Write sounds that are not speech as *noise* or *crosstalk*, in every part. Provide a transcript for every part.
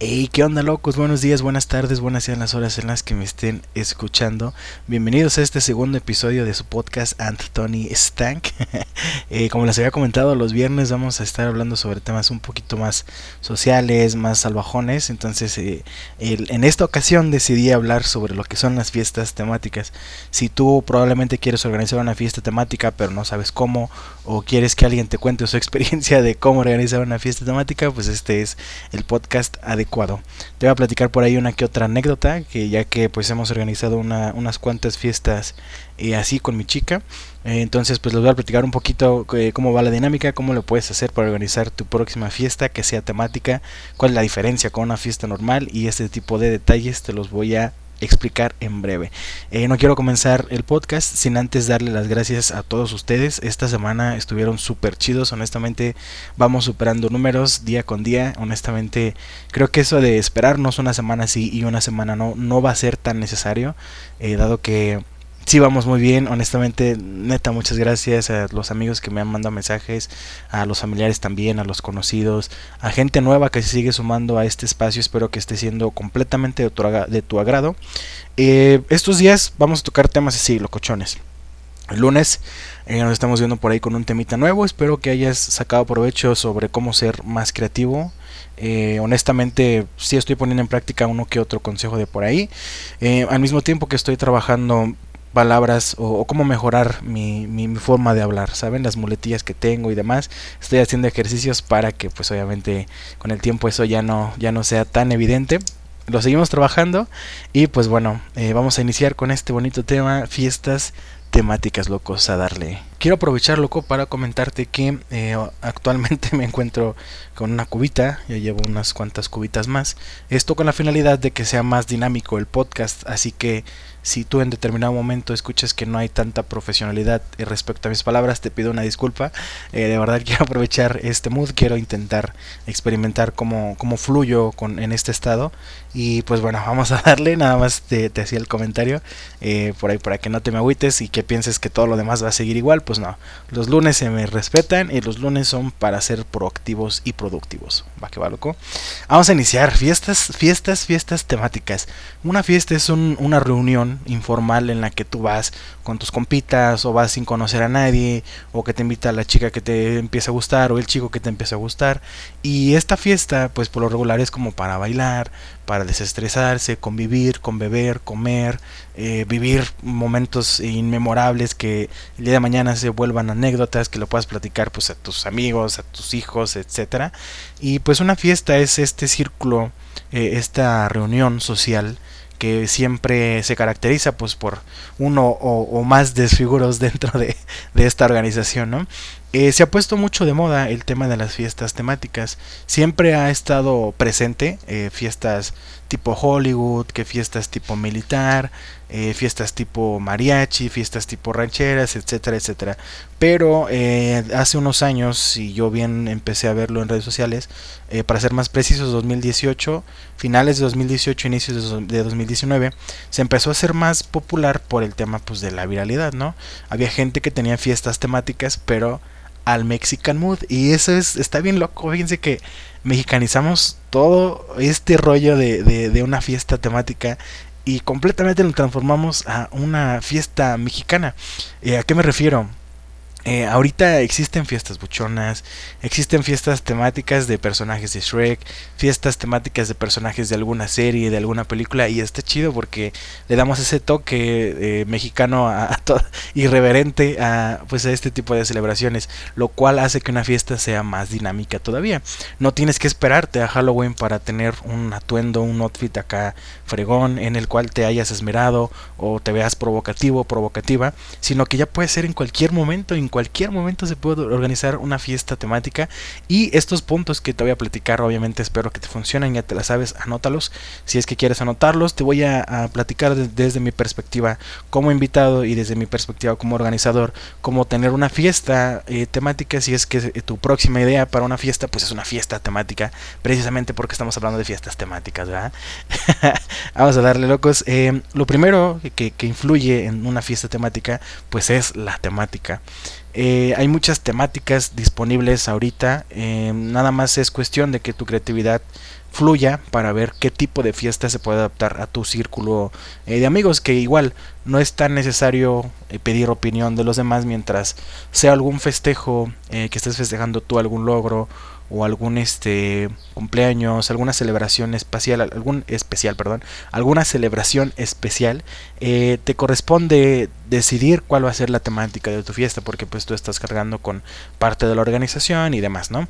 Hey, ¿qué onda locos? Buenos días, buenas tardes, buenas sean las horas en las que me estén escuchando. Bienvenidos a este segundo episodio de su podcast Anthony Stank. *laughs* eh, como les había comentado, los viernes vamos a estar hablando sobre temas un poquito más sociales, más salvajones. Entonces, eh, en esta ocasión decidí hablar sobre lo que son las fiestas temáticas. Si tú probablemente quieres organizar una fiesta temática, pero no sabes cómo, o quieres que alguien te cuente su *laughs* experiencia de cómo organizar una fiesta temática, pues este es el podcast adecuado te voy a platicar por ahí una que otra anécdota, que ya que pues hemos organizado una, unas cuantas fiestas eh, así con mi chica. Eh, entonces pues les voy a platicar un poquito eh, cómo va la dinámica, cómo lo puedes hacer para organizar tu próxima fiesta que sea temática, cuál es la diferencia con una fiesta normal y este tipo de detalles te los voy a explicar en breve. Eh, no quiero comenzar el podcast sin antes darle las gracias a todos ustedes. Esta semana estuvieron súper chidos, honestamente vamos superando números día con día. Honestamente creo que eso de esperarnos una semana sí y una semana no, no va a ser tan necesario, eh, dado que sí vamos muy bien, honestamente, neta, muchas gracias a los amigos que me han mandado mensajes, a los familiares también, a los conocidos, a gente nueva que se sigue sumando a este espacio, espero que esté siendo completamente de tu, de tu agrado. Eh, estos días vamos a tocar temas así, locochones. El lunes eh, nos estamos viendo por ahí con un temita nuevo. Espero que hayas sacado provecho sobre cómo ser más creativo. Eh, honestamente, sí estoy poniendo en práctica uno que otro consejo de por ahí. al mismo tiempo que estoy trabajando palabras o, cómo mejorar mi, mi, forma de hablar, ¿saben? Las muletillas que tengo y demás. Estoy haciendo ejercicios para que pues obviamente con el tiempo eso ya no, ya no sea tan evidente. Lo seguimos trabajando y pues bueno, eh, vamos a iniciar con este bonito tema, fiestas temáticas locos a darle. Quiero aprovechar loco para comentarte que eh, actualmente *laughs* me encuentro con una cubita, ya llevo unas cuantas cubitas más. Esto con la finalidad de que sea más dinámico el podcast, así que si tú en determinado momento escuchas que no hay tanta profesionalidad respecto a mis palabras, te pido una disculpa. Eh, de verdad *laughs* quiero aprovechar este mood, quiero intentar experimentar cómo, cómo fluyo con, en este estado. Y pues bueno, *laughs* vamos a darle, nada más te, hacía el comentario eh, por ahí para que no te me agüites y que pienses que todo lo demás va a seguir igual. Pues no, los lunes se me respetan y los lunes son para ser proactivos y productivos. Va que va loco. Vamos a iniciar fiestas, fiestas, fiestas temáticas. Una fiesta es una reunión informal en la que tú vas con tus compitas o vas sin conocer a nadie o que te invita a la chica que te empieza a gustar o el chico que te empieza a gustar y esta fiesta pues por lo regular es como para bailar, para desestresarse, convivir, con beber, comer, eh, vivir momentos inmemorables que el día de mañana se vuelvan anécdotas, que lo puedas platicar pues a tus amigos, a tus hijos, etcétera. Y pues una fiesta es este círculo, eh, esta reunión social que siempre se caracteriza pues por uno o, más desfiguros *laughs* dentro de, de esta organización, ¿no? Eh, se ha puesto mucho de moda el tema de las fiestas temáticas. Siempre ha estado presente eh, fiestas tipo Hollywood, que fiestas tipo militar, eh, fiestas tipo mariachi, fiestas tipo rancheras, etcétera, etcétera. Pero hace unos años, si yo bien empecé a verlo en redes sociales, para ser más precisos, 2018, finales de 2018, inicios de 2019, se empezó a hacer más popular por el tema pues de la viralidad, ¿no? Había gente que tenía fiestas temáticas, pero al Mexican Mood. Y eso es, está bien loco. Fíjense que mexicanizamos todo este rollo de, de, una fiesta temática y completamente lo transformamos a una fiesta mexicana. Eh, ¿A qué me refiero? Eh, ahorita existen fiestas buchonas, existen fiestas temáticas de personajes de Shrek, fiestas temáticas de personajes de alguna serie, de alguna película, y está chido porque le damos ese toque eh, mexicano a, *laughs* irreverente a, pues a este tipo de celebraciones, lo cual hace que una fiesta sea más dinámica todavía. No tienes que esperarte a Halloween para tener un atuendo, un outfit acá fregón en el cual te hayas esmerado o te veas provocativo, provocativa, sino que ya puede ser en cualquier momento, en cualquier momento se puede organizar una fiesta temática y estos puntos que te voy a platicar obviamente espero que te funcionen, ya te la sabes, anótalos si es que quieres anotarlos, te voy a, platicar desde mi perspectiva como invitado y desde mi perspectiva como organizador, cómo tener una fiesta eh, temática si es que tu próxima idea para una fiesta pues es una fiesta temática, precisamente porque estamos hablando de fiestas temáticas, ¿verdad? *laughs* Vamos a darle locos. Eh, lo primero que, que influye en una fiesta temática pues es la temática. Eh, hay muchas temáticas disponibles ahorita. Eh, nada más es cuestión de que tu creatividad fluya para ver qué tipo de fiesta se puede adaptar a tu círculo de amigos que igual no es tan necesario pedir opinión de los demás mientras sea algún festejo que estés festejando tú algún logro o algún este cumpleaños, alguna celebración especial, algún especial, perdón, alguna celebración especial, eh, te corresponde decidir cuál va a ser la temática de tu fiesta, porque pues tú estás cargando con parte de la organización y demás, ¿no?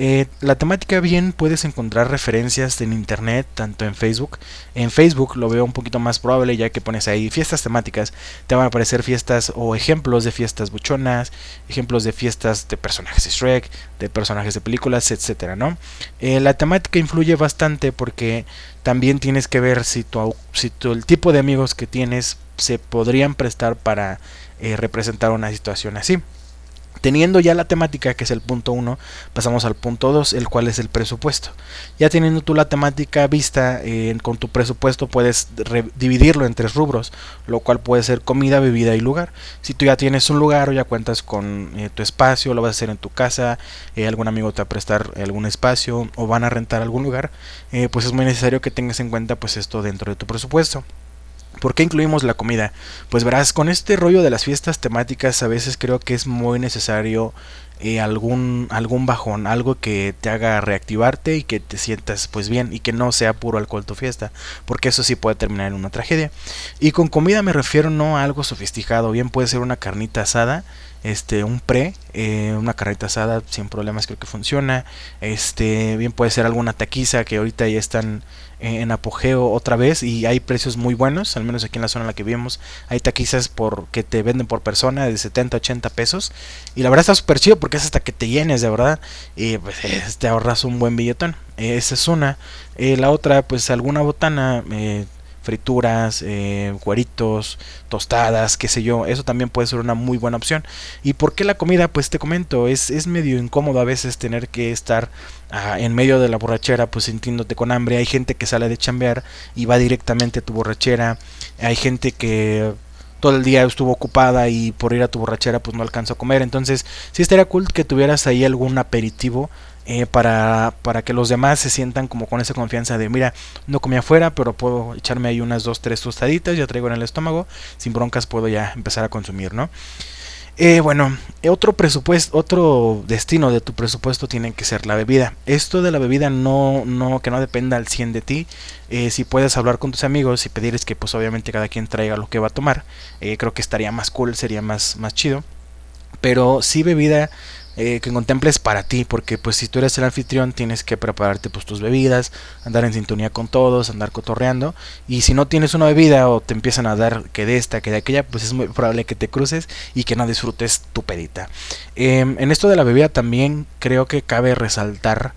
Eh, la temática bien puedes encontrar referencias en internet, tanto en Facebook. En Facebook lo veo un poquito más probable ya que pones ahí fiestas temáticas, te van a aparecer fiestas o ejemplos de fiestas buchonas, ejemplos de fiestas de personajes de Shrek, de personajes de películas, etcétera, ¿no? Eh, la temática influye bastante porque también tienes que ver si tu, si tu, el tipo de amigos que tienes se podrían prestar para eh, representar una situación así. Teniendo ya la temática, que es el punto 1, pasamos al punto 2, el cual es el presupuesto. Ya teniendo tú la temática vista, eh, con tu presupuesto puedes dividirlo en tres rubros, lo cual puede ser comida, bebida y lugar. Si tú ya tienes un lugar o ya cuentas con eh, tu espacio, lo vas a hacer en tu casa, eh, algún amigo te va a prestar algún espacio o van a rentar algún lugar, pues es muy necesario que tengas en cuenta pues esto dentro de tu presupuesto. ¿Por qué incluimos la comida? Pues verás, con este rollo de las fiestas temáticas a veces creo que es muy necesario eh, algún, algún bajón, algo que te haga reactivarte y que te sientas pues bien y que no sea puro alcohol tu fiesta, porque eso sí puede terminar en una tragedia. Y con comida me refiero no a algo sofisticado, bien puede ser una carnita asada, este un pre eh, una carreta asada sin problemas creo que funciona. Este bien puede ser alguna taquiza que ahorita ya están en apogeo otra vez y hay precios muy buenos al menos aquí en la zona en la que vivimos. Hay taquizas por que te venden por persona de 70 80 pesos y la verdad está súper chido porque es hasta que te llenes de verdad y pues te ahorras un buen billetón. Esa es una. Eh, la otra pues alguna botana eh, frituras, eh, cueritos, tostadas, qué sé yo, eso también puede ser una muy buena opción. ¿Y por qué la comida? Pues te comento, es, es medio incómodo a veces tener que estar ah, en medio de la borrachera, pues sintiéndote con hambre. Hay gente que sale de chambear y va directamente a tu borrachera. Hay gente que todo el día estuvo ocupada y por ir a tu borrachera pues no alcanzó a comer. Entonces sí estaría cool que tuvieras ahí algún aperitivo eh, para, para que los demás se sientan como con esa confianza de, mira, no comí afuera, pero puedo echarme ahí unas dos, tres tostaditas, ya traigo en el estómago, sin broncas puedo ya empezar a consumir, ¿no? Eh, bueno, otro presupuesto, otro destino de tu presupuesto tiene que ser la bebida. Esto de la bebida no, no, que no dependa al 100 de ti. Eh, si puedes hablar con tus amigos y pedirles que pues obviamente cada quien traiga lo que va a tomar, creo que estaría más cool, sería más, más chido. Pero si bebida eh, que contemples para ti, porque pues si tú eres el anfitrión tienes que prepararte pues tus bebidas, andar en sintonía con todos, andar cotorreando, y si no tienes una bebida o te empiezan a dar que de esta, que de aquella, pues es muy probable que te cruces y que no disfrutes tu pedita. Em, en esto de la bebida también creo que cabe resaltar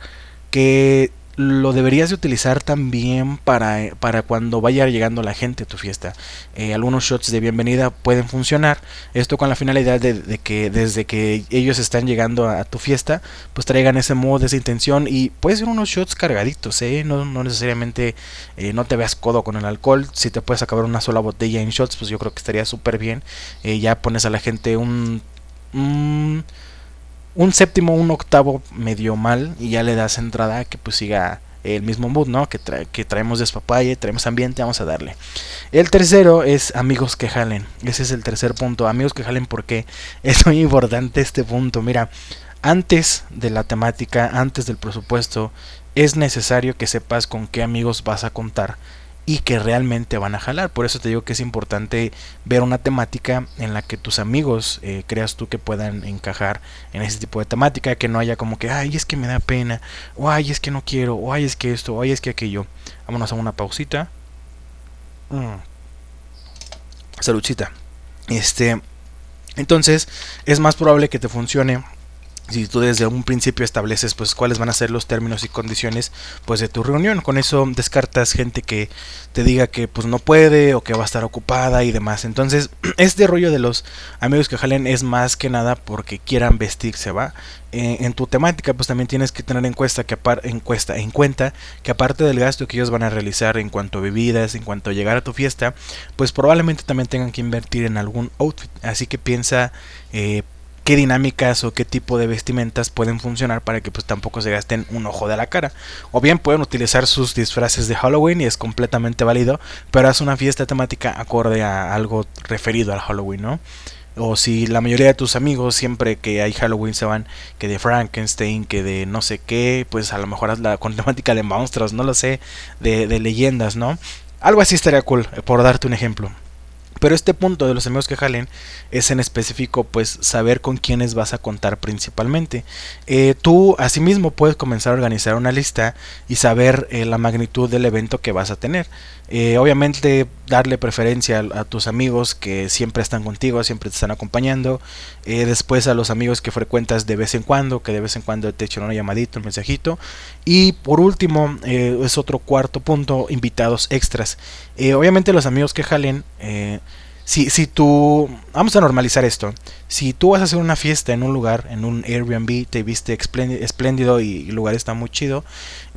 que lo deberías de utilizar también para, para cuando vaya llegando la gente a tu fiesta. Eh, algunos shots de bienvenida pueden funcionar. Esto con la finalidad de, que desde que ellos están llegando a, tu fiesta, pues traigan ese modo, esa intención. Y puede ser unos shots cargaditos, ¿eh? no, no necesariamente eh, no te veas codo con el alcohol. Si te puedes acabar una sola botella en shots, pues yo creo que estaría súper bien. ya pones a la gente un séptimo, un octavo medio mal y ya le das entrada a que pues siga el mismo mood, ¿no? Que, que traemos despapalle, traemos ambiente, vamos a darle. El tercero es amigos que jalen. Ese es el tercer punto. Amigos que jalen porque *laughs* es muy importante este punto. Mira, antes de la temática, antes del presupuesto, es necesario que sepas con qué amigos vas a contar y que realmente van a jalar. Por eso te digo que es importante ver una temática en la que tus amigos eh, creas tú que puedan encajar en ese tipo de temática, que no haya como que, ay, es que me da pena, o ay, es que no quiero, o ay, es que esto, o ay, es que aquello. Vámonos a una pausita. Mm. Saludcita. Este, entonces, es más probable que te funcione si tú desde un principio estableces pues cuáles van a ser los términos y condiciones pues de tu reunión. Con eso descartas gente que te diga que pues no puede o que va a estar ocupada y demás. Entonces *clears throat* este rollo de los amigos que jalen es más que nada porque quieran vestirse va eh, en tu temática pues también tienes que tener en cuenta que encuesta en cuenta que aparte del gasto que ellos van a realizar en cuanto a bebidas en cuanto a llegar a tu fiesta pues probablemente también tengan que invertir en algún outfit. Así que piensa eh, qué dinámicas o qué tipo de vestimentas pueden funcionar para que pues tampoco se gasten un ojo de la cara. O bien pueden utilizar sus disfraces de Halloween y es completamente válido, pero es una fiesta temática acorde a algo referido al Halloween, ¿no? O si la mayoría de tus amigos siempre que hay Halloween se van que de Frankenstein, que de no sé qué, pues a lo mejor la con *laughs* temática de monstruos, no lo sé, de, de leyendas, ¿no? Algo así estaría cool, por darte un ejemplo. Pero este punto de los amigos que jalen es en específico pues saber con quiénes vas a contar principalmente. Eh, tú asimismo puedes comenzar a organizar una lista y saber eh, la magnitud del evento que vas a tener. Eh, obviamente darle preferencia a, tus amigos que siempre están contigo, siempre te están acompañando. después a los amigos que frecuentas de vez en cuando, que de vez en cuando te echan una llamadita, un mensajito. Y por último, es otro cuarto punto, invitados extras. obviamente los amigos que jalen si, si tú, vamos a normalizar esto, si tú vas a hacer una fiesta en un lugar, en un Airbnb, te viste espléndido y el lugar está muy chido,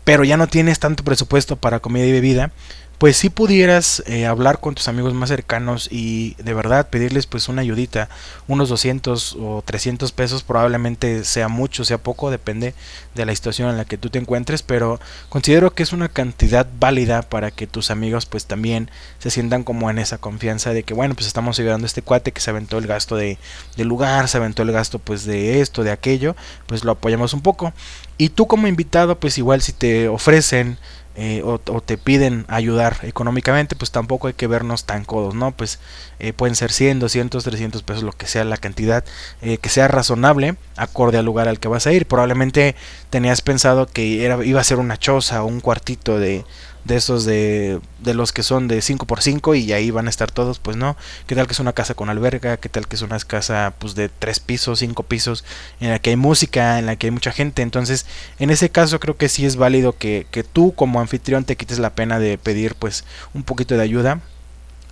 pero ya no tienes tanto presupuesto para comida y bebida, pues si pudieras eh, hablar con tus amigos más cercanos y de verdad pedirles pues una ayudita, unos 200 o 300 pesos, probablemente sea mucho, sea poco, depende de la situación en la que tú te encuentres, pero considero que es una cantidad válida para que tus amigos pues también se sientan como en esa confianza de que bueno pues estamos ayudando a este cuate que se aventó el gasto de, del lugar, se aventó el gasto pues de esto, de aquello, pues lo apoyamos un poco. Y tú como invitado pues igual si te ofrecen eh, o, te piden ayudar económicamente, pues tampoco hay que vernos tan codos, ¿no? Pues eh, pueden ser 100, 200, 300 pesos, lo que sea la cantidad eh, que sea razonable, acorde al lugar al que vas a ir. Probablemente tenías pensado que era, iba a ser una choza o un cuartito de, de esos de, de los que son de 5x5 y ahí van a estar todos, pues no. ¿Qué tal que es una casa con alberga? ¿Qué tal que es una casa pues de 3 pisos, 5 pisos, en la que hay música, en la que hay mucha gente? Entonces, en ese caso creo que sí es válido que, que tú como anfitrión te quites la pena de pedir pues un poquito de ayuda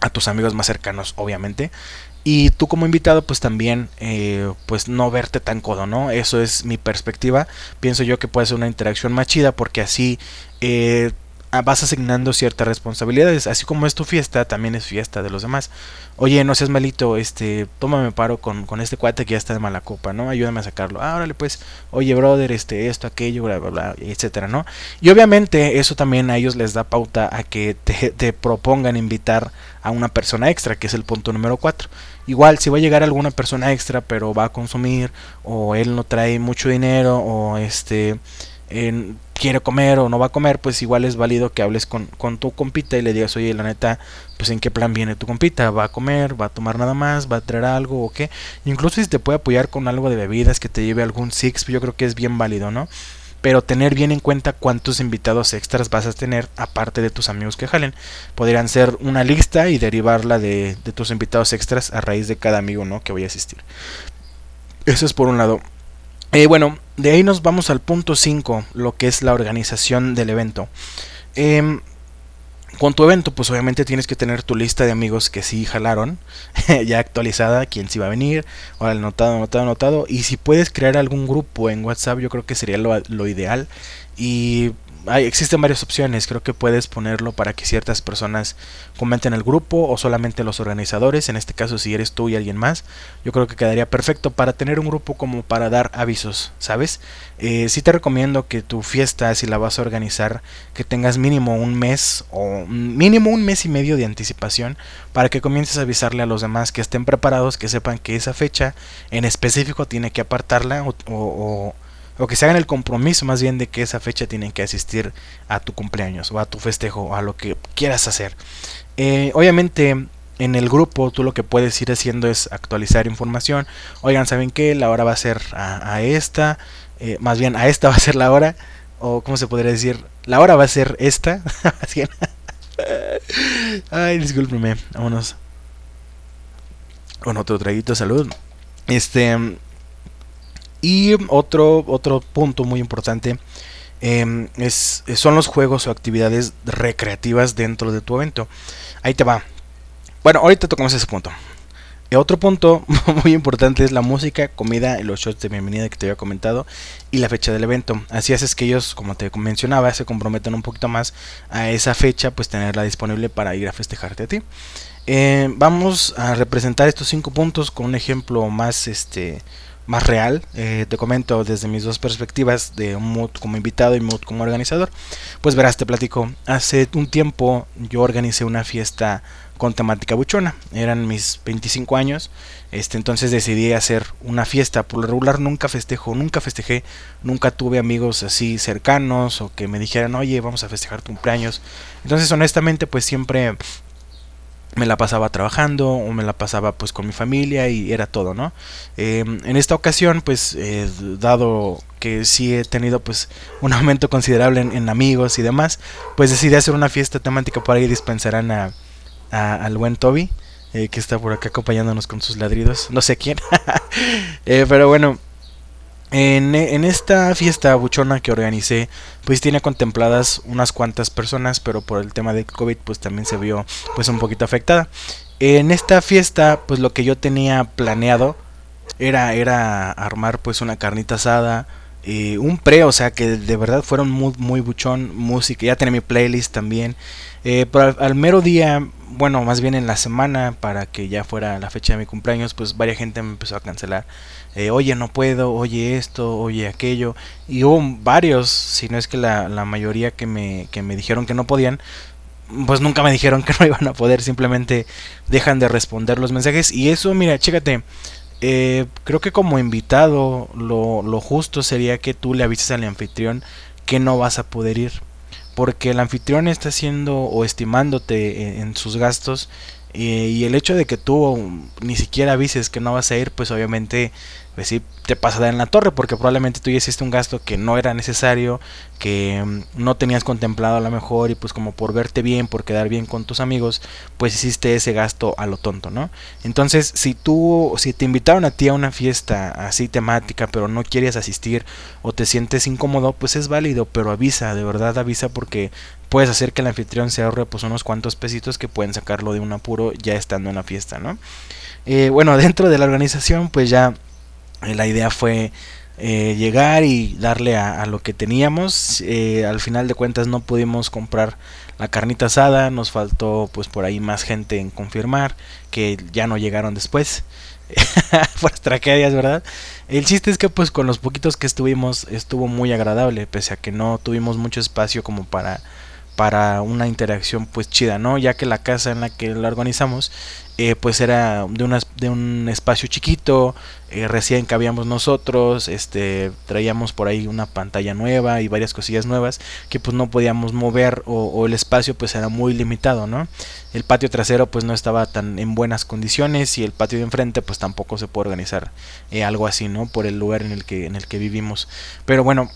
a tus amigos más cercanos, obviamente. Y tú como invitado, pues también, eh, pues no verte tan codo, ¿no? Eso es mi perspectiva. Pienso yo que puede ser una interacción más chida porque así eh, vas asignando ciertas responsabilidades. Así como es tu fiesta, también es fiesta de los demás. Oye, no seas malito, este, tómame paro con, con este cuate que ya está de mala copa, ¿no? Ayúdame a sacarlo. Ah, órale, pues, oye, brother, este, esto, aquello, bla, bla, bla, etcétera, ¿no? Y obviamente eso también a ellos les da pauta a que te, te propongan invitar a una persona extra, que es el punto número 4. Igual, si va a llegar alguna persona extra, pero va a consumir, o él no trae mucho dinero, o este quiere comer o no va a comer, pues igual es válido que hables con, con, tu compita y le digas, oye, la neta, pues en qué plan viene tu compita, va a comer, va a tomar nada más, va a traer algo o qué. Incluso si te puede apoyar con algo de bebidas, que te lleve algún six, yo creo que es bien válido, ¿no? Pero tener bien en cuenta cuántos invitados extras vas a tener aparte de tus amigos que jalen. Podrían ser una lista y derivarla de, de tus invitados extras a raíz de cada amigo, ¿no? Que vaya a asistir. Eso es por un lado. Eh, bueno, de ahí nos vamos al punto 5, lo que es la organización del evento. Em, con tu evento, pues obviamente tienes que tener tu lista de amigos que sí jalaron, *laughs* ya actualizada, quién sí va a venir, ahora anotado, anotado, anotado. Y si puedes crear algún grupo en WhatsApp, yo creo que sería lo, lo ideal. Y existen varias opciones. Creo que puedes ponerlo para que ciertas personas comenten el grupo o solamente los organizadores. En este caso, si eres tú y alguien más, yo creo que quedaría perfecto para tener un grupo como para dar avisos, ¿sabes? Eh, sí te recomiendo que tu fiesta, si la vas a organizar, que tengas mínimo un mes o mínimo un mes y medio de anticipación para que comiences a avisarle a los demás que estén preparados, que sepan que esa fecha en específico tiene que apartarla o o que se hagan el compromiso más bien de que esa fecha tienen que asistir a tu cumpleaños o a tu festejo o a lo que quieras hacer. Eh, obviamente en el grupo tú lo que puedes ir haciendo es actualizar información. Oigan, ¿saben qué? La hora va a ser a, esta, eh, más bien a esta *laughs* va a ser la hora, o ¿cómo se podría decir? La hora va a ser esta. *laughs* Ay, discúlpeme, vámonos. Con otro traguito, salud. Este, y otro, otro punto muy importante em, es, son los juegos o actividades recreativas dentro de tu evento. Ahí te va. Bueno, ahorita tocamos ese punto. otro punto *laughs* muy importante es la música, comida los shots de bienvenida que te había comentado y la fecha del evento. Así haces que ellos, como te mencionaba, se comprometen un poquito más a esa fecha, pues tenerla disponible para ir a festejarte a ti. Eh, vamos a representar estos cinco puntos con un ejemplo más este más real. Eh, te comento desde mis dos perspectivas, de mood como invitado y mood como organizador. Pues verás, te platico. Hace un tiempo yo organicé una fiesta con temática buchona. Eran mis 25 años. Este, entonces decidí hacer una fiesta. Por lo regular nunca festejo, nunca festejé, nunca tuve amigos así cercanos o que me dijeran, oye, vamos a festejar tu cumpleaños. Entonces honestamente pues siempre me la pasaba trabajando o me la pasaba pues con mi familia y era todo, ¿no? Em, en esta ocasión pues eh, dado que sí he tenido pues un aumento considerable en, amigos y demás, pues decidí hacer una fiesta temática para ir dispensarán a, al buen Toby, eh, que está por acá acompañándonos con sus ladridos, no sé quién, *laughs* eh, pero bueno, en, esta fiesta buchona que organicé, pues tiene contempladas unas cuantas personas, pero por el tema del COVID, pues también se vio pues un poquito afectada. En esta fiesta, pues lo que yo tenía planeado era, era armar pues una carnita asada, eh, un pre, o sea que de verdad fueron muy, muy buchón, música, ya tenía mi playlist también. Eh, pero al, mero día, bueno, más bien en la semana, para que ya fuera la fecha de mi cumpleaños, pues varias gente me empezó a cancelar eh, oye, no puedo, oye esto, oye aquello. Y hubo varios, si no es que la, la mayoría que me, que me dijeron que no podían, pues nunca me dijeron *laughs* que no iban a poder, simplemente dejan de responder los mensajes. Y eso, mira, chécate, eh, creo que como invitado lo, lo, justo sería que tú le avises al anfitrión que no vas a poder ir. Porque el anfitrión está haciendo o estimándote en sus gastos y, el hecho de que tú ni siquiera avises que no vas a ir, pues obviamente pues sí te pasa en la torre porque probablemente tú ya hiciste un gasto que no era necesario, que mm, no tenías contemplado a lo mejor y pues como por verte bien, por quedar bien con tus amigos, pues hiciste ese gasto a lo tonto, ¿no? Entonces, si tú si te invitaron a ti a una fiesta así temática, pero no quieres asistir o te sientes incómodo, pues es válido, pero avisa, de verdad avisa porque puedes hacer que el anfitrión se ahorre pues unos cuantos pesitos que pueden sacarlo de un apuro ya estando en la fiesta, ¿no? Eh, bueno, *laughs* dentro de la organización pues ya eh, la idea fue eh, llegar y darle a, lo que teníamos. al final de cuentas no pudimos comprar la carnita asada, nos faltó pues por ahí más gente en confirmar que ya no llegaron después. *laughs* Por tragedias, ¿verdad? El chiste es que pues con los poquitos que estuvimos estuvo muy agradable, pese a que no tuvimos mucho espacio como para para una interacción pues chida, ¿no? Ya que la casa en la que la organizamos eh, pues era de, una, de un espacio chiquito, eh, recién cabíamos nosotros, este, traíamos por ahí una pantalla nueva y varias cosillas nuevas que pues no podíamos mover o, el espacio pues era muy limitado, ¿no? El patio trasero pues no estaba tan en buenas condiciones y el patio de enfrente pues tampoco se puede organizar eh, algo así, ¿no? Por el lugar en el que, en el que vivimos. Pero bueno,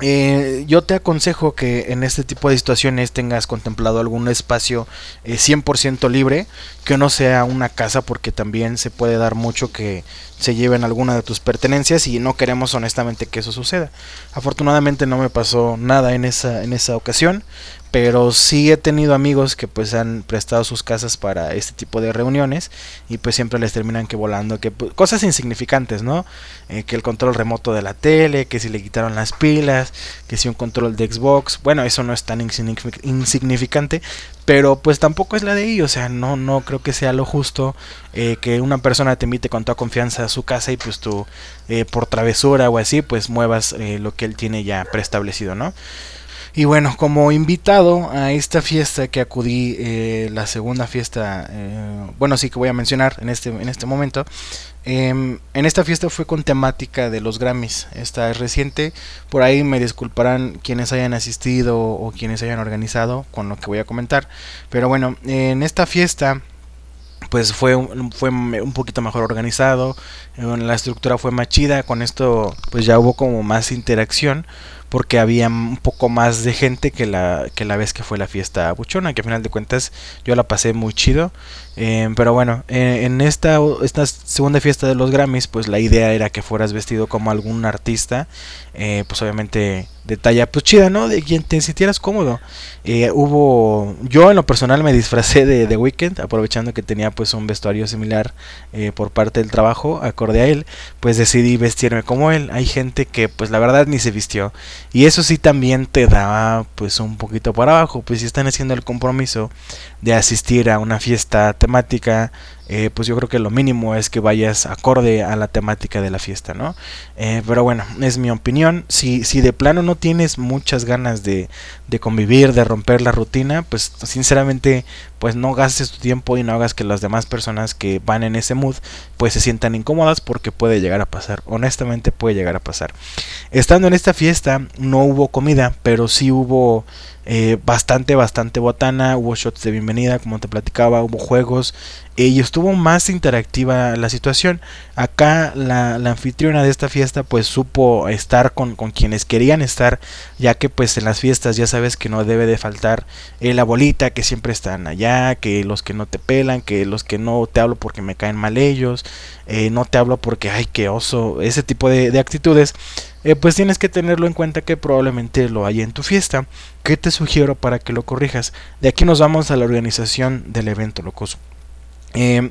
eh, yo te aconsejo que en este tipo de situaciones tengas contemplado algún espacio 100% eh, libre, que no sea una casa porque también se puede dar mucho que se lleven alguna de tus pertenencias y no queremos honestamente que eso suceda. Afortunadamente no me pasó nada en esa, en esa ocasión, pero sí he tenido amigos que pues han prestado sus casas para este tipo de reuniones y pues siempre les terminan que volando que pues, cosas insignificantes no eh, que el control remoto de la tele que si le quitaron las pilas que si un control de Xbox bueno eso no es tan insignificante pero pues tampoco es la de ellos, o sea, no, no creo que sea lo justo eh, que una persona te invite con toda confianza a su casa y pues tú eh, por travesura o así pues muevas eh, lo que él tiene ya preestablecido, ¿no? Y bueno, como invitado a esta fiesta que acudí, la segunda fiesta, bueno, sí que voy a mencionar en este, en este momento, em, en esta fiesta fue con temática de los Grammys. Esta es reciente. Por ahí me disculparán quienes hayan asistido o quienes hayan organizado con lo que voy a comentar. Pero bueno, en esta fiesta pues fue, fue un poquito mejor organizado. La estructura fue más chida. Con esto pues ya hubo como más interacción porque había un poco más de gente que la, que la vez que fue la fiesta buchona, que a final de cuentas yo la pasé muy chido. Eh, pero bueno, eh, en esta, esta segunda fiesta de los Grammys, pues la idea era que fueras vestido como algún artista, eh, pues obviamente de talla pues chida, ¿no? De quien te sintieras cómodo. hubo, yo en lo personal me disfracé de The Weeknd, aprovechando que tenía pues un vestuario similar por parte del trabajo, acorde a él, pues decidí vestirme como él. Hay gente que pues la verdad ni se vistió. Y eso sí también te da pues un poquito para abajo, pues si están haciendo el compromiso de asistir a una fiesta temática eh, pues yo creo que lo mínimo es que vayas acorde a la temática de la fiesta, ¿no? Eh, pero bueno, es mi opinión. Si, si de plano no tienes muchas ganas de, de convivir, de romper la rutina, pues sinceramente pues no gastes tu tiempo y no hagas que las demás personas que van en ese mood pues se sientan incómodas porque puede llegar a pasar, honestamente puede llegar a pasar. Estando en esta fiesta no hubo comida, pero sí hubo eh, bastante, bastante botana, hubo shots de bienvenida, como te platicaba, hubo juegos y estuvo más interactiva la situación. Acá la, anfitriona de esta fiesta pues supo estar con, quienes querían estar, ya que pues en las fiestas ya sabes que no debe de faltar eh, la bolita, que siempre están allá, que los que no te pelan, que los que no te hablo porque me caen mal ellos, no te hablo porque, ay, qué oso, ese tipo de, de actitudes eh, pues tienes que tenerlo en cuenta que probablemente lo haya en tu fiesta. ¿Qué te sugiero para que lo corrijas? De aquí nos vamos a la organización del evento locoso. Em,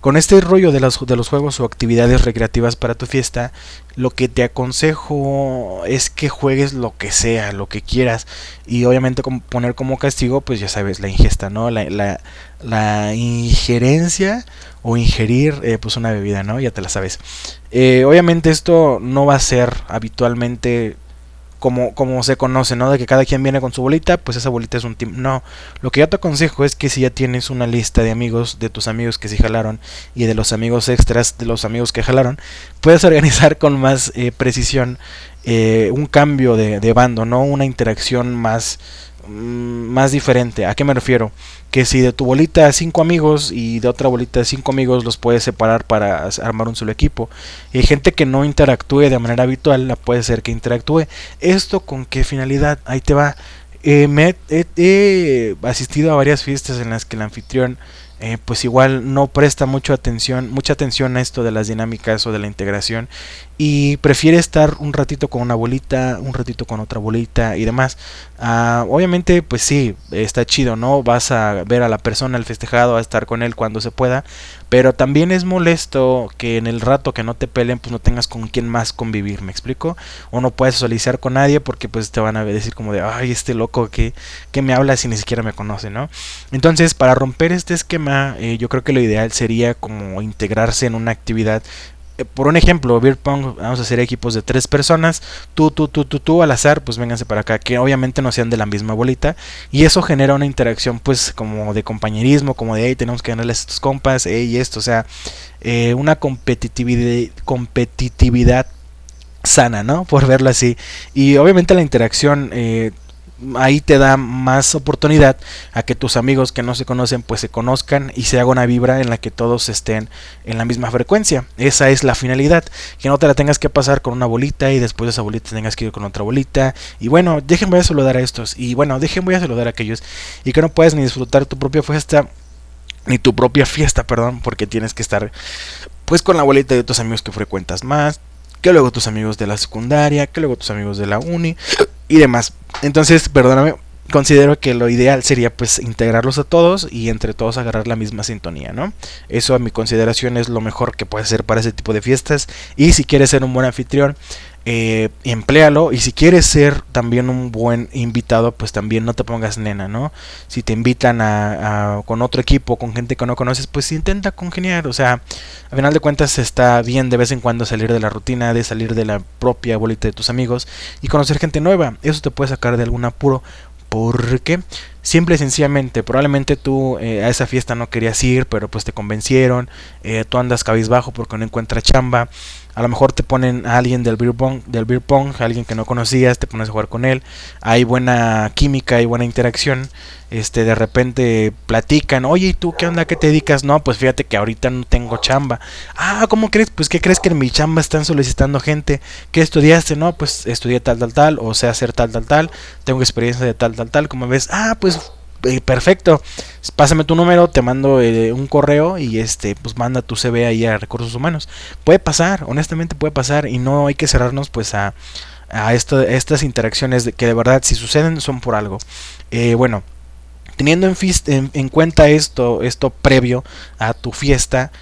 con este rollo de los, juegos o actividades recreativas para tu fiesta, lo que te aconsejo es que juegues lo que sea, lo que quieras. Y obviamente poner como castigo, pues ya sabes, la ingesta, ¿no? La, la, injerencia o ingerir eh, pues una bebida, ¿no? Ya te la sabes. Eh, obviamente esto no va a ser habitualmente como, como se conoce, ¿no? De que cada quien viene con su bolita, pues esa bolita es un team. No, lo que yo te aconsejo es que si ya tienes una lista de amigos, de tus amigos que sí jalaron y de los amigos extras de los amigos que jalaron, puedes *laughs* organizar con más eh, precisión eh, un cambio de, de bando, ¿no? Una interacción más más diferente. ¿A qué me refiero? Que si de tu bolita cinco amigos y de otra bolita cinco amigos los puedes separar para armar un solo equipo. Y gente que no interactúe de manera habitual, la puede ser que interactúe. ¿Esto con qué finalidad? Ahí te va. Eh, me, he asistido a varias fiestas en las que el anfitrión eh, pues igual no presta mucha atención, mucha atención a esto de las dinámicas o de la integración y prefiere estar un ratito con una bolita, un ratito con otra bolita y demás. Ah, obviamente, pues sí, está chido, ¿no? Vas a ver a la persona, el festejado, a estar con él cuando se pueda, pero también es molesto que en el rato que no te peleen, pues no tengas con quién más convivir, ¿me explico? O no puedes socializar con nadie porque pues te van a decir como de, ay, este loco que, que me habla si ni siquiera me conoce, ¿no? Entonces, para romper este esquema, eh, yo creo que lo ideal sería como integrarse en una actividad por un ejemplo, beer pong, vamos a hacer equipos de tres personas, tú, tú, tú, tú, tú, al azar, pues vénganse para acá, que obviamente no sean de la misma bolita, y eso genera una interacción, pues, como de compañerismo, como de, hey, tenemos que ganarle a estos compas, hey, esto, o sea, eh, una competitividad, competitividad sana, ¿no? Por verlo así. Y obviamente la interacción eh, ahí te da más oportunidad a que tus amigos que no se conocen pues se conozcan y se haga una vibra en la que todos estén en la misma frecuencia. Esa es la finalidad, que no te la tengas que pasar con una bolita y después de esa bolita tengas que ir con otra bolita. Y bueno, a saludar a estos. Y bueno, a saludar a aquellos. Y que no puedes ni disfrutar tu propia fiesta ni tu propia fiesta, perdón, porque tienes que estar pues con la bolita de tus amigos que frecuentas más, que luego tus amigos de la secundaria, que luego tus amigos de la uni y demás. Entonces, perdóname, considero que lo ideal sería pues integrarlos a todos y entre todos agarrar la misma sintonía, ¿no? Eso a mi consideración es lo mejor que puede hacer para ese tipo de fiestas. Y si quieres ser un buen anfitrión, eh, empléalo. Y si quieres ser también un buen invitado pues también no te pongas nena no si te invitan a, con otro equipo con gente que no conoces pues intenta congeniar. O sea al final de cuentas está bien de vez en cuando salir de la rutina de salir de la propia bolita de tus amigos y conocer gente nueva. Eso te puede sacar de algún apuro porque simple y sencillamente probablemente tú eh, a esa fiesta no querías ir pero pues te convencieron eh, tú andas cabizbajo porque no encuentras chamba a lo mejor te ponen a alguien del beer pong, del beer alguien que no conocías, te pones a jugar con él, hay buena química, hay buena interacción, este de repente platican, "Oye, ¿y tú qué onda? ¿Qué te dedicas?" No, pues fíjate que ahorita no tengo chamba. "Ah, ¿cómo crees? Pues ¿qué crees que en mi chamba están solicitando gente? ¿Qué estudiaste?" "No, pues estudié tal tal tal o sé hacer tal tal tal, tengo experiencia de tal tal tal." Como ves, "Ah, pues eh, perfecto, pásame tu número, te mando eh, un correo y este, pues manda tu CV ahí a recursos humanos. Puede pasar, honestamente puede pasar y no hay que cerrarnos pues a, a estas interacciones que de verdad si suceden son por algo. Eh, bueno, teniendo en, en, cuenta esto, esto previo a tu fiesta,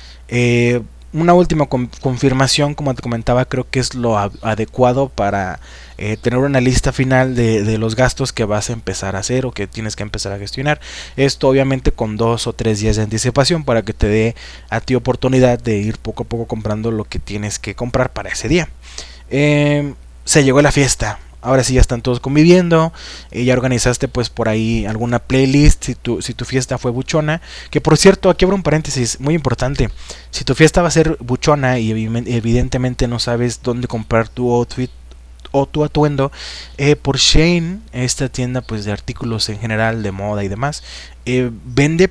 una última confirmación, como te comentaba, creo que es lo adecuado para eh, tener una lista final de, los gastos que vas a empezar a hacer o que tienes que empezar a gestionar. Esto obviamente con dos o tres días de anticipación para que te dé a ti oportunidad de ir poco a poco comprando lo que tienes que comprar para ese día. Em, se llegó la fiesta, ahora sí ya están todos conviviendo, eh, ya organizaste pues por ahí alguna playlist si tu, si tu fiesta fue buchona, que por cierto, aquí abro un paréntesis muy importante, si tu fiesta va a ser buchona y evidentemente no sabes dónde comprar tu outfit o tu atuendo, eh, por Shane, esta tienda pues de artículos en general de moda y demás, eh, vende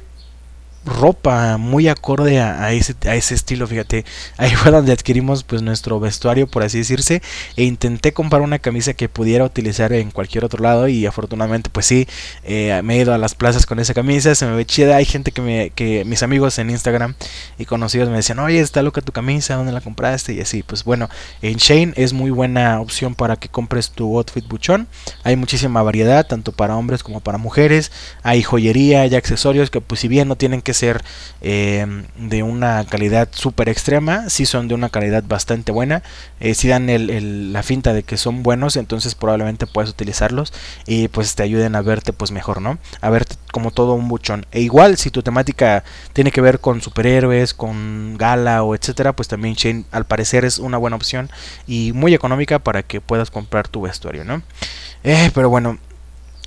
ropa muy acorde a, ese, a ese estilo, fíjate, ahí fue donde adquirimos pues nuestro vestuario, por así decirse, e intenté comprar una camisa que pudiera utilizar en cualquier otro lado y afortunadamente pues sí, eh, me he ido a las plazas con esa camisa, se me ve chida, hay gente que me, que mis amigos en Instagram y conocidos me decían, oye, está loca tu camisa, ¿dónde la compraste? Y así, pues bueno, en Shane es muy buena opción para que compres tu outfit buchón, hay muchísima variedad, tanto para hombres como para mujeres, hay joyería y accesorios que pues si bien no tienen que ser eh, de una calidad súper extrema, si son de una calidad bastante buena, eh, si dan la finta de que son buenos, entonces probablemente puedes utilizarlos y pues te ayuden a verte pues mejor, ¿no? A verte como todo un buchón. E igual si tu temática tiene que ver con superhéroes, con gala o etcétera, pues también Shane al parecer es una buena opción y muy económica para que puedas comprar tu vestuario, ¿no? Eh, pero bueno,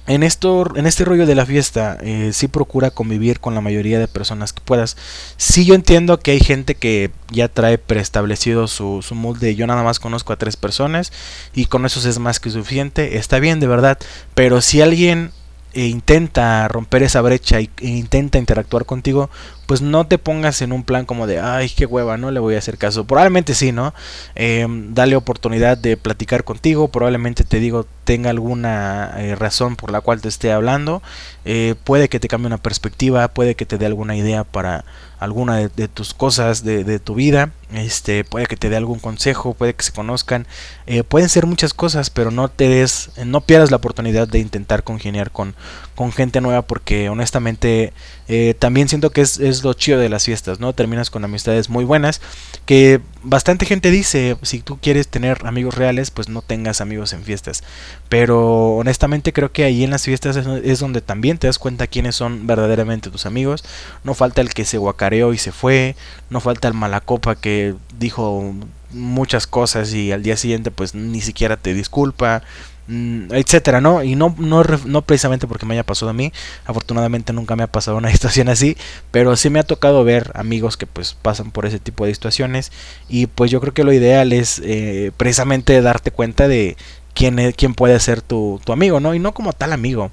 en, esto, en este rollo de la fiesta, eh, sí procura convivir con la mayoría de personas que puedas. Sí yo entiendo que hay gente que ya trae preestablecido su, su yo nada más conozco a tres personas y con eso es más que suficiente. Está bien, de verdad. Pero si alguien e intenta romper esa brecha e intenta interactuar contigo, pues no te pongas en un plan como de, ay, qué hueva, no le voy a hacer caso. Probablemente sí, ¿no? Em, dale oportunidad de platicar contigo, probablemente te digo, tenga alguna eh, razón por la cual te esté hablando, eh, puede que te cambie una perspectiva, puede que te dé alguna idea para alguna de, tus cosas de, tu vida, este, puede que te dé algún consejo, puede que se conozcan, eh, pueden ser muchas cosas, pero no te des, no pierdas la oportunidad de intentar congeniar con, con gente nueva porque honestamente eh, también siento que es, es, lo chido de las fiestas, ¿no? Terminas con amistades muy buenas que bastante gente dice, si tú quieres tener amigos reales, pues no tengas amigos en fiestas. Pero honestamente creo que ahí en las fiestas es, donde también te das cuenta quiénes son verdaderamente tus amigos. No falta el que se guacareó y se fue, no falta el malacopa que dijo muchas cosas y al día siguiente pues ni siquiera te disculpa etcétera, ¿no? Y no, no, precisamente porque me haya pasado a mí, afortunadamente nunca me ha pasado una *laughs* situación así, pero sí me ha tocado ver amigos que pues pasan por ese tipo de situaciones y pues yo creo que lo ideal es eh, precisamente darte cuenta de quién, es, quién puede ser tu, tu amigo, ¿no? Y no como tal amigo,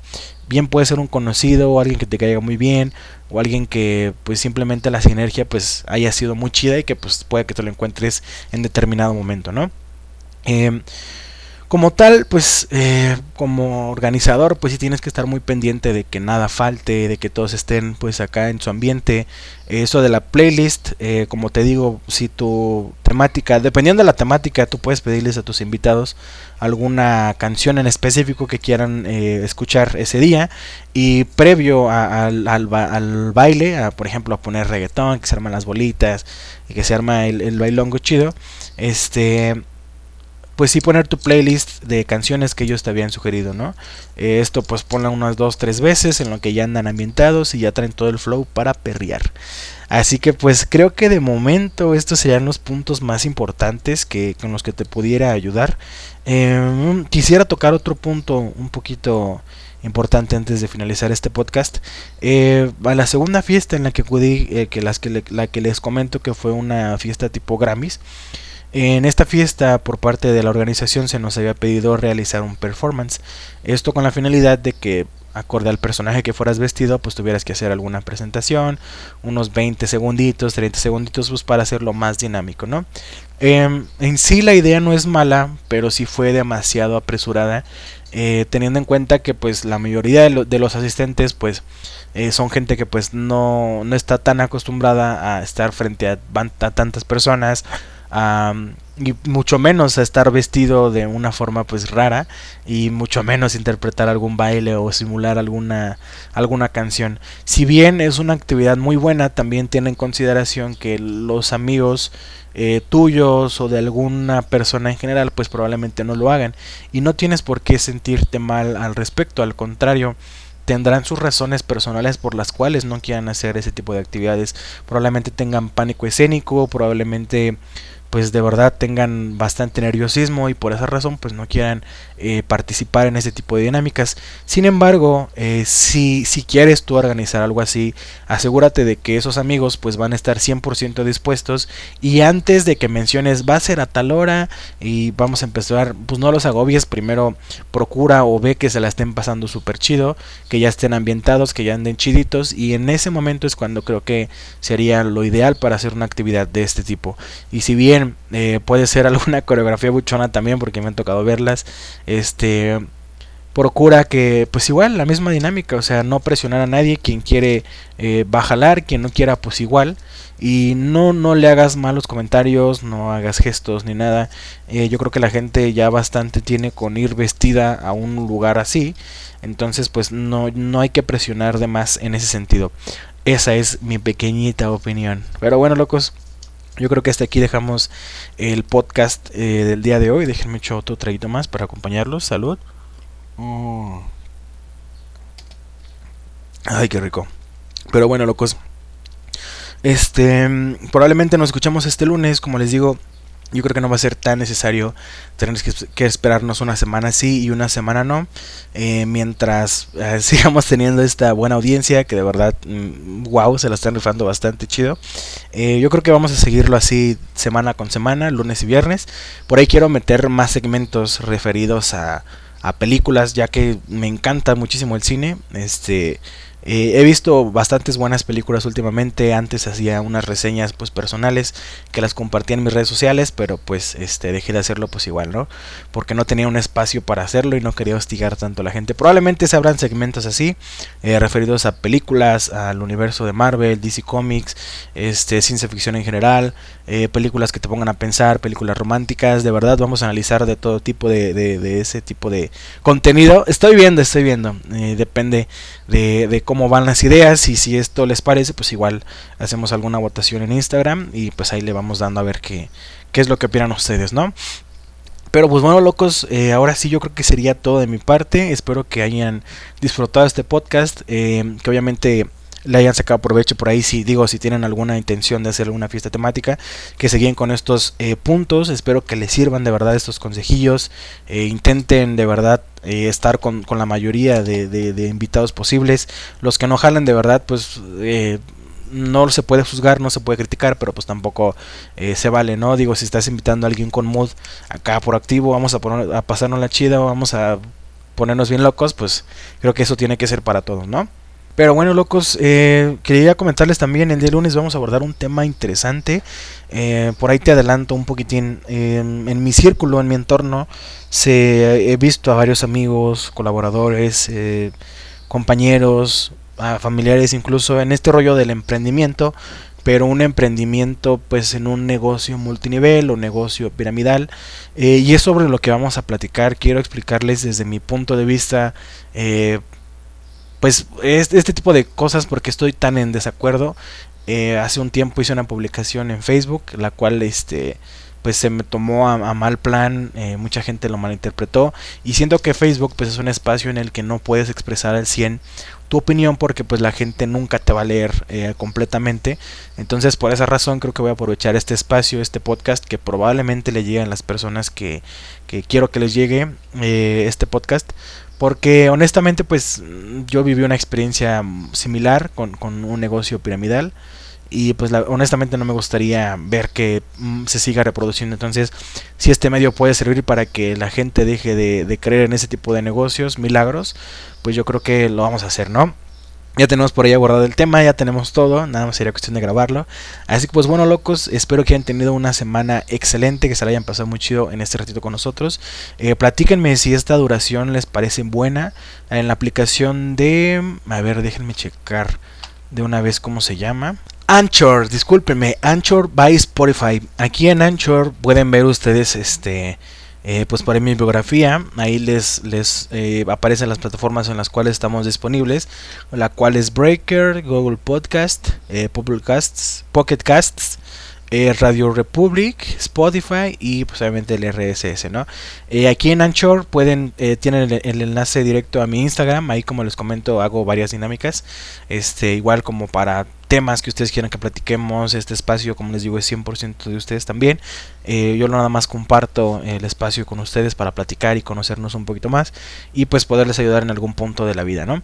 bien puede ser un conocido o alguien que te caiga muy bien o alguien que pues simplemente la sinergia pues haya sido muy chida y que pues puede que te lo encuentres en determinado momento, ¿no? Eh, como tal, pues eh, como organizador, pues sí tienes que estar muy pendiente de que nada falte, de que todos estén pues acá en su ambiente. Eso de la playlist, eh, como te digo, si tu temática, dependiendo de la temática, tú puedes pedirles a tus invitados alguna canción en específico que quieran eh, escuchar ese día y previo al, al, baile, a, por ejemplo a poner reggaetón, que se arman las bolitas y que se arma el, el bailongo chido, este pues sí poner tu playlist de canciones que ellos te habían sugerido, ¿no? Eh, esto pues ponla unas dos, tres veces en lo que ya andan ambientados y ya traen todo el flow para perrear. Así que pues creo que de momento estos serían los puntos más importantes que con los que te pudiera ayudar. Em, quisiera tocar otro punto un poquito importante antes de finalizar este podcast. Eh, a la segunda fiesta en la que acudí, eh, que, las que la que les comento que fue una fiesta tipo Grammys. En esta fiesta por parte de la organización se nos había pedido realizar un performance. Esto con la finalidad de que acorde al personaje que fueras vestido, pues tuvieras que hacer alguna presentación, unos 20 segunditos, 30 segunditos, pues para hacerlo más dinámico, ¿no? Em, en sí la idea no es mala, pero sí fue demasiado apresurada, eh, teniendo en cuenta que pues la mayoría de, los asistentes pues eh, son gente que pues no, no, está tan acostumbrada a estar frente a, a tantas personas, y mucho menos estar vestido de una forma pues rara y mucho menos interpretar algún baile o simular alguna alguna canción. Si bien es una actividad muy buena, también tiene en consideración que los amigos eh, tuyos o de alguna persona en general pues probablemente no lo hagan y no tienes por qué sentirte mal al respecto, al contrario tendrán sus razones personales por las cuales no quieran hacer ese tipo de actividades. Probablemente tengan pánico escénico, probablemente pues de verdad tengan bastante nerviosismo y por esa razón pues no quieran eh, participar en ese tipo de dinámicas. Sin embargo, eh, si, si quieres tú organizar algo así, asegúrate de que esos amigos pues van a estar 100% dispuestos y antes de que menciones va a ser a tal hora y vamos a empezar, pues no los agobies, primero procura o ve que se la estén pasando súper chido, que ya estén ambientados, que ya anden chiditos y en ese momento es cuando creo que sería lo ideal para hacer una actividad de este tipo. Y si bien eh, puede ser alguna *laughs* coreografía buchona también porque me han tocado verlas. Este procura que pues igual la misma dinámica, o sea, no presionar a nadie, quien quiere eh, quien no quiera pues igual y no no le hagas malos comentarios, no hagas gestos ni nada. Eh, yo creo que la gente ya bastante tiene con ir vestida a un lugar así, entonces pues no no hay que presionar de más en ese sentido. Esa es mi pequeñita opinión. Pero bueno, locos, yo creo que hasta aquí dejamos el podcast eh, del día de hoy. Déjenme echar otro traguito más para acompañarlos. Salud. Mm. Ay, qué rico. Pero bueno, locos. Este, probablemente nos escuchamos este lunes, como les digo, yo creo que no va a ser tan necesario tener que, esperarnos una semana sí y una semana no. Eh, mientras eh, *laughs* sigamos teniendo esta buena audiencia, que de verdad, wow, mm, se la están rifando bastante chido. Eh, yo creo que vamos a seguirlo así semana con semana, lunes y viernes. Por ahí quiero meter más segmentos referidos a, a películas, ya que me encanta muchísimo el cine. Este eh, he visto bastantes buenas películas últimamente. Antes hacía unas reseñas pues personales que las compartía en mis redes sociales, pero pues este dejé de hacerlo pues igual, ¿no? Porque no tenía un espacio para hacerlo y no quería hostigar tanto a la gente. Probablemente se abran segmentos así, eh, referidos a películas, al universo de Marvel, DC Comics, este, ciencia ficción en general, eh, películas que te pongan a pensar, películas románticas. De verdad, vamos a analizar de todo tipo de, ese tipo de contenido. Estoy viendo, estoy viendo. depende de, de cómo cómo van las ideas y si esto les parece, pues igual hacemos alguna votación en Instagram y pues ahí le vamos dando a ver qué, qué es lo que opinan ustedes, ¿no? Pero pues bueno, locos, eh, ahora sí yo creo que sería todo de mi parte. Espero que hayan disfrutado este podcast, eh, que obviamente le hayan sacado provecho por ahí. Si digo, si tienen alguna intención de hacer alguna fiesta temática, que se guíen con estos eh, puntos. Espero que les sirvan de verdad estos consejillos. Eh, intenten de verdad eh, estar con, con, la mayoría de, de, invitados posibles. Los que no jalen de verdad, pues no se puede juzgar, no se puede criticar, pero pues tampoco se vale, ¿no? Digo, si estás invitando a alguien con mood acá por activo, vamos a, poner, a pasarnos la chida, vamos a ponernos bien locos, pues creo que eso tiene que ser para todos, ¿no? Pero bueno, locos, eh, quería comentarles también, el día lunes vamos a abordar un tema interesante. Eh, por ahí te adelanto un poquitín. en mi círculo, en mi entorno, se, he visto a varios amigos, colaboradores, eh, compañeros, familiares incluso en este rollo del emprendimiento, pero un emprendimiento pues en un negocio multinivel o negocio piramidal. y es sobre lo que vamos a platicar. Quiero explicarles desde mi punto de vista pues este tipo de cosas porque estoy tan en desacuerdo. Eh, hace un tiempo hice una publicación en Facebook, la cual este pues se me tomó a, mal plan, eh, mucha gente lo malinterpretó y siento que Facebook pues es un espacio en el que no puedes expresar al 100 tu opinión porque pues la gente nunca te va a leer eh, completamente entonces por esa razón creo que voy a aprovechar este espacio este podcast que probablemente le lleguen las personas que, que quiero que les llegue este podcast porque honestamente, pues yo viví una experiencia similar con, un negocio piramidal. Y pues honestamente no me gustaría ver que mm, se siga reproduciendo. Entonces, si este medio puede servir para que la gente deje de, de creer en ese tipo de negocios, milagros, pues yo creo que lo vamos a hacer, ¿no? Ya tenemos por ahí guardado el tema, ya tenemos todo, nada más sería cuestión de grabarlo. Así que pues bueno locos, espero que hayan tenido una semana excelente, que se la hayan pasado muy chido en este ratito con nosotros. Eh, platíquenme si esta duración les parece buena en la aplicación de... A ver, déjenme checar de una vez cómo se llama. Anchor, discúlpenme, Anchor by Spotify. Aquí en Anchor pueden ver ustedes este eh, pues por mi biografía, ahí les, les eh, aparecen las plataformas en las cuales estamos disponibles, la cual es Breaker, Google Podcast, eh, Pocket Casts, eh, Radio Republic, Spotify y pues obviamente el RSS, ¿no? Eh, aquí en Anchor pueden, eh, tienen el, enlace directo a mi Instagram, ahí como les comento hago varias dinámicas, este, igual como para temas que ustedes quieran que platiquemos, este espacio como les digo es 100% de ustedes también, yo nada más comparto el espacio con ustedes para platicar y conocernos un poquito más y pues poderles ayudar en algún punto de la vida, ¿no?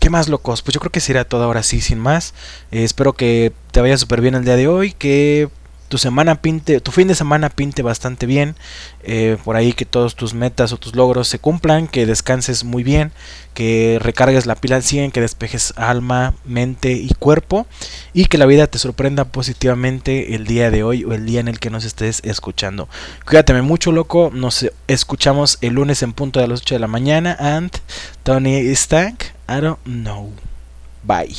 ¿Qué más locos? Pues yo creo que será todo ahora sí, sin más. Eh, espero que te vaya súper bien el día de hoy, que tu semana pinte, tu fin de semana pinte bastante bien. Eh, por ahí que todos tus metas o tus logros se cumplan, que descanses muy bien, que recargues la pila al 100, que despejes alma, mente y cuerpo y que la vida te sorprenda positivamente el día de hoy o el día en el que nos estés escuchando. Cuídateme mucho, loco. Nos escuchamos el lunes en punto de las 8 de la mañana. And Tony Stank. I don't know. Bye.